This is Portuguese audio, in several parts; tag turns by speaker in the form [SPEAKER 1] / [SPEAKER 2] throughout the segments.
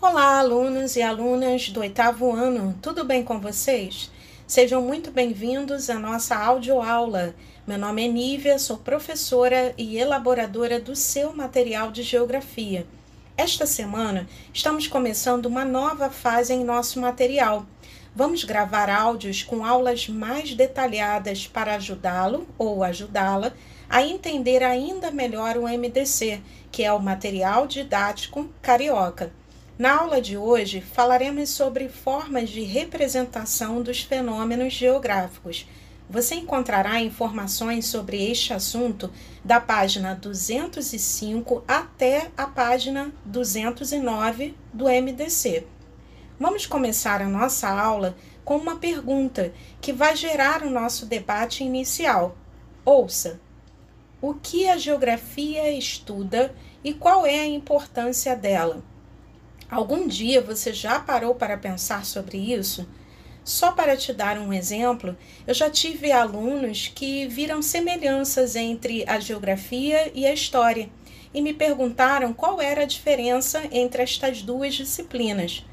[SPEAKER 1] Olá, alunos e alunas do oitavo ano, tudo bem com vocês? Sejam muito bem-vindos à nossa audioaula. Meu nome é Nívia, sou professora e elaboradora do seu material de geografia. Esta semana estamos começando uma nova fase em nosso material. Vamos gravar áudios com aulas mais detalhadas para ajudá-lo ou ajudá-la a entender ainda melhor o MDC, que é o material didático carioca. Na aula de hoje, falaremos sobre formas de representação dos fenômenos geográficos. Você encontrará informações sobre este assunto da página 205 até a página 209 do MDC. Vamos começar a nossa aula com uma pergunta que vai gerar o nosso debate inicial. Ouça: o que a geografia estuda e qual é a importância dela? Algum dia você já parou para pensar sobre isso? Só para te dar um exemplo, eu já tive alunos que viram semelhanças entre a geografia e a história e me perguntaram qual era a diferença entre estas duas disciplinas.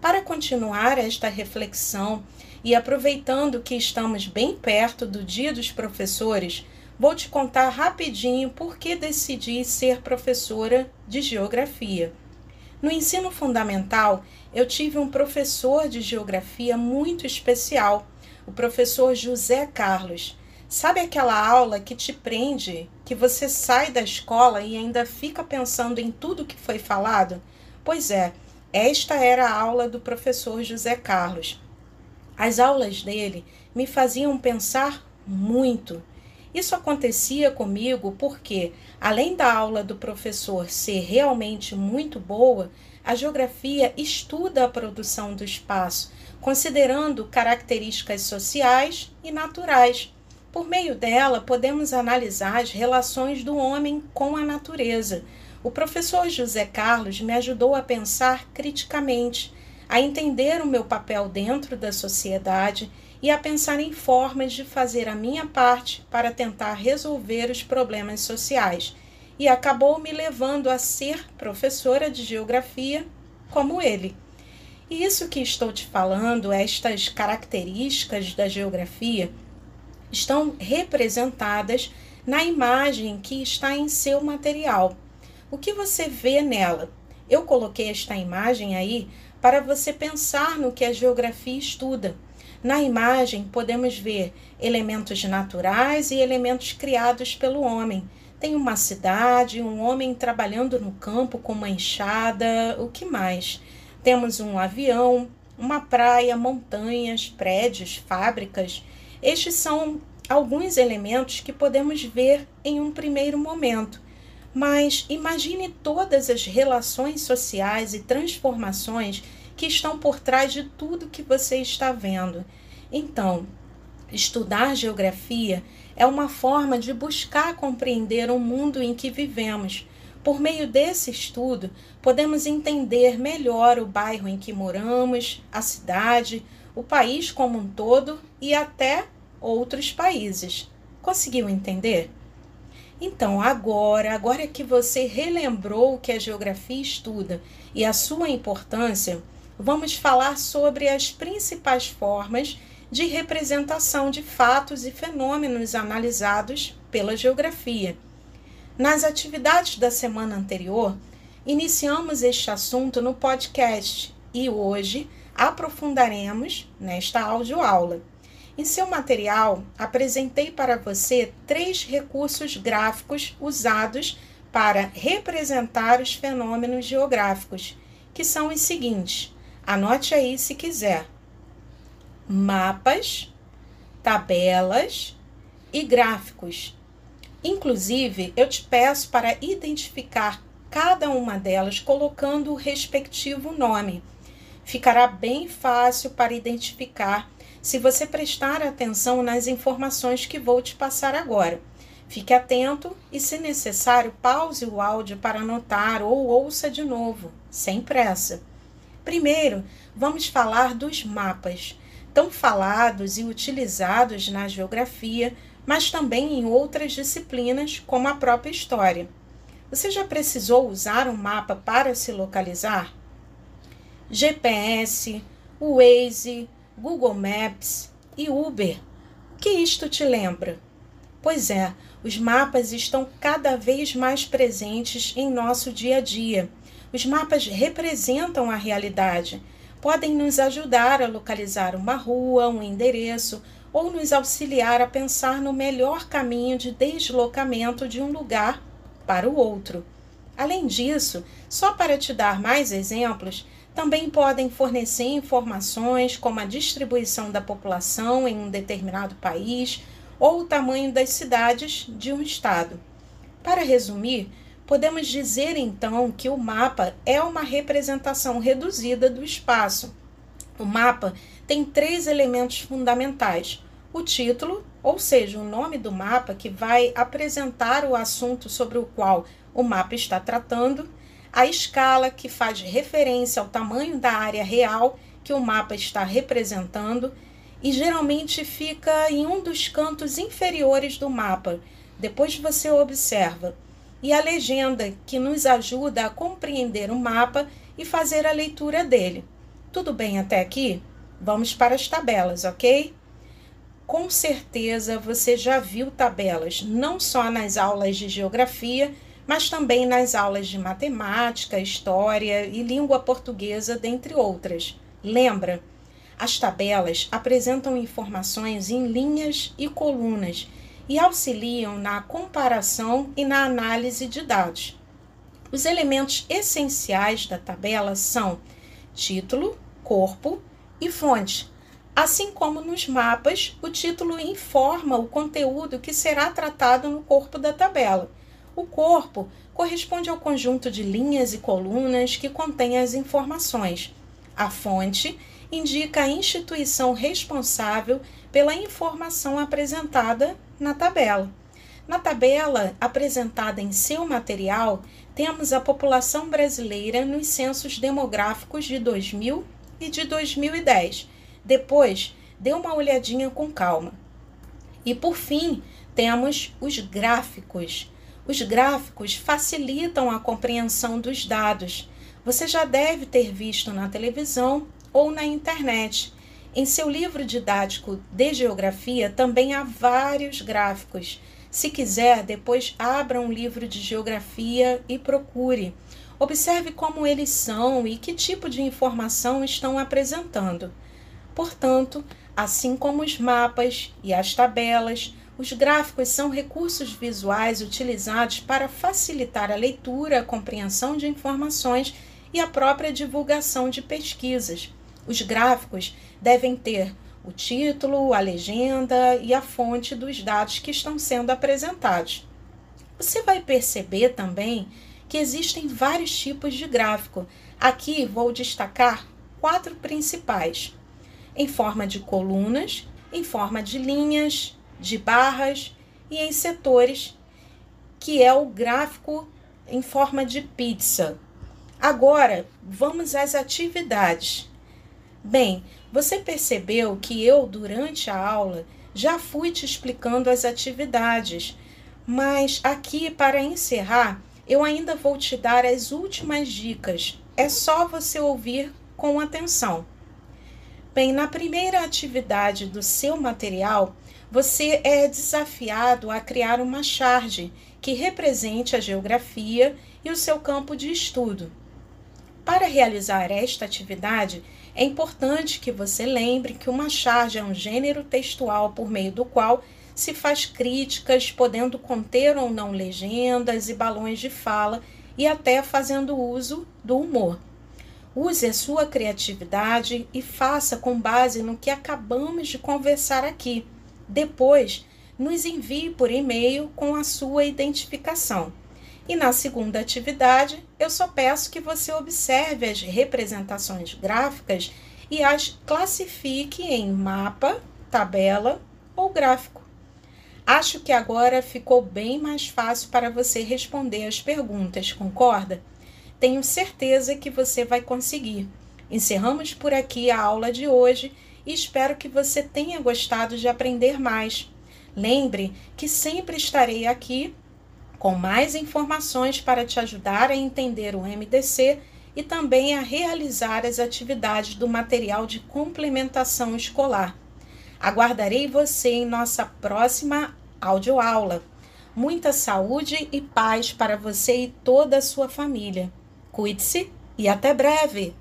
[SPEAKER 1] Para continuar esta reflexão e aproveitando que estamos bem perto do Dia dos Professores, vou te contar rapidinho por que decidi ser professora de geografia. No ensino fundamental, eu tive um professor de geografia muito especial, o professor José Carlos. Sabe aquela aula que te prende, que você sai da escola e ainda fica pensando em tudo que foi falado? Pois é, esta era a aula do professor José Carlos. As aulas dele me faziam pensar muito. Isso acontecia comigo porque, além da aula do professor ser realmente muito boa, a geografia estuda a produção do espaço, considerando características sociais e naturais. Por meio dela, podemos analisar as relações do homem com a natureza. O professor José Carlos me ajudou a pensar criticamente, a entender o meu papel dentro da sociedade e a pensar em formas de fazer a minha parte para tentar resolver os problemas sociais. E acabou me levando a ser professora de geografia como ele. E isso que estou te falando, estas características da geografia, estão representadas na imagem que está em seu material. O que você vê nela? Eu coloquei esta imagem aí para você pensar no que a geografia estuda. Na imagem, podemos ver elementos naturais e elementos criados pelo homem. Tem uma cidade, um homem trabalhando no campo com uma enxada, o que mais? Temos um avião, uma praia, montanhas, prédios, fábricas. Estes são alguns elementos que podemos ver em um primeiro momento. Mas imagine todas as relações sociais e transformações que estão por trás de tudo que você está vendo. Então, estudar geografia é uma forma de buscar compreender o mundo em que vivemos. Por meio desse estudo, podemos entender melhor o bairro em que moramos, a cidade, o país como um todo e até outros países. Conseguiu entender? Então, agora, agora que você relembrou o que a geografia estuda e a sua importância, vamos falar sobre as principais formas de representação de fatos e fenômenos analisados pela geografia. Nas atividades da semana anterior, iniciamos este assunto no podcast e hoje aprofundaremos nesta audioaula. Em seu material, apresentei para você três recursos gráficos usados para representar os fenômenos geográficos, que são os seguintes: Anote aí se quiser: mapas, tabelas e gráficos. Inclusive, eu te peço para identificar cada uma delas colocando o respectivo nome. Ficará bem fácil para identificar se você prestar atenção nas informações que vou te passar agora. Fique atento e, se necessário, pause o áudio para anotar ou ouça de novo, sem pressa. Primeiro, vamos falar dos mapas, tão falados e utilizados na geografia, mas também em outras disciplinas, como a própria história. Você já precisou usar um mapa para se localizar? GPS, Waze, Google Maps e Uber. O que isto te lembra? Pois é, os mapas estão cada vez mais presentes em nosso dia a dia. Os mapas representam a realidade, podem nos ajudar a localizar uma rua, um endereço ou nos auxiliar a pensar no melhor caminho de deslocamento de um lugar para o outro. Além disso, só para te dar mais exemplos, também podem fornecer informações como a distribuição da população em um determinado país ou o tamanho das cidades de um estado. Para resumir, podemos dizer então que o mapa é uma representação reduzida do espaço. O mapa tem três elementos fundamentais: o título, ou seja, o nome do mapa que vai apresentar o assunto sobre o qual o mapa está tratando, a escala, que faz referência ao tamanho da área real que o mapa está representando, e geralmente fica em um dos cantos inferiores do mapa. Depois você observa. E a legenda, que nos ajuda a compreender o mapa e fazer a leitura dele. Tudo bem até aqui? Vamos para as tabelas, ok? Com certeza você já viu tabelas, não só nas aulas de geografia, mas também nas aulas de matemática, história e língua portuguesa, dentre outras. Lembra? As tabelas apresentam informações em linhas e colunas e auxiliam na comparação e na análise de dados. Os elementos essenciais da tabela são título, corpo e fonte. Assim como nos mapas, o título informa o conteúdo que será tratado no corpo da tabela. O corpo corresponde ao conjunto de linhas e colunas que contém as informações. A fonte indica a instituição responsável pela informação apresentada na tabela. Na tabela apresentada em seu material, temos a população brasileira nos censos demográficos de 2000 e de 2010. Depois, dê uma olhadinha com calma. E por fim, temos os gráficos. Os gráficos facilitam a compreensão dos dados. Você já deve ter visto na televisão ou na internet. Em seu livro didático de geografia também há vários gráficos. Se quiser, depois abra um livro de geografia e procure. Observe como eles são e que tipo de informação estão apresentando. Portanto, assim como os mapas e as tabelas, os gráficos são recursos visuais utilizados para facilitar a leitura, a compreensão de informações e a própria divulgação de pesquisas. Os gráficos devem ter o título, a legenda e a fonte dos dados que estão sendo apresentados. Você vai perceber também que existem vários tipos de gráfico. Aqui vou destacar quatro principais: em forma de colunas, em forma de linhas, de barras e em setores, que é o gráfico em forma de pizza. Agora, vamos às atividades. Bem, você percebeu que eu, durante a aula, já fui te explicando as atividades, mas aqui, para encerrar, eu ainda vou te dar as últimas dicas. É só você ouvir com atenção. Bem, na primeira atividade do seu material, você é desafiado a criar uma charge que represente a geografia e o seu campo de estudo. Para realizar esta atividade, é importante que você lembre que uma charge é um gênero textual por meio do qual se faz críticas, podendo conter ou não legendas e balões de fala e até fazendo uso do humor. Use a sua criatividade e faça com base no que acabamos de conversar aqui depois, nos envie por e-mail com a sua identificação. E na segunda atividade, eu só peço que você observe as representações gráficas e as classifique em mapa, tabela ou gráfico. Acho que agora ficou bem mais fácil para você responder as perguntas, concorda? Tenho certeza que você vai conseguir. Encerramos por aqui a aula de hoje e espero que você tenha gostado de aprender mais. Lembre que sempre estarei aqui com mais informações para te ajudar a entender o MDC e também a realizar as atividades do material de complementação escolar. Aguardarei você em nossa próxima audioaula. Muita saúde e paz para você e toda a sua família. Cuide-se e até breve!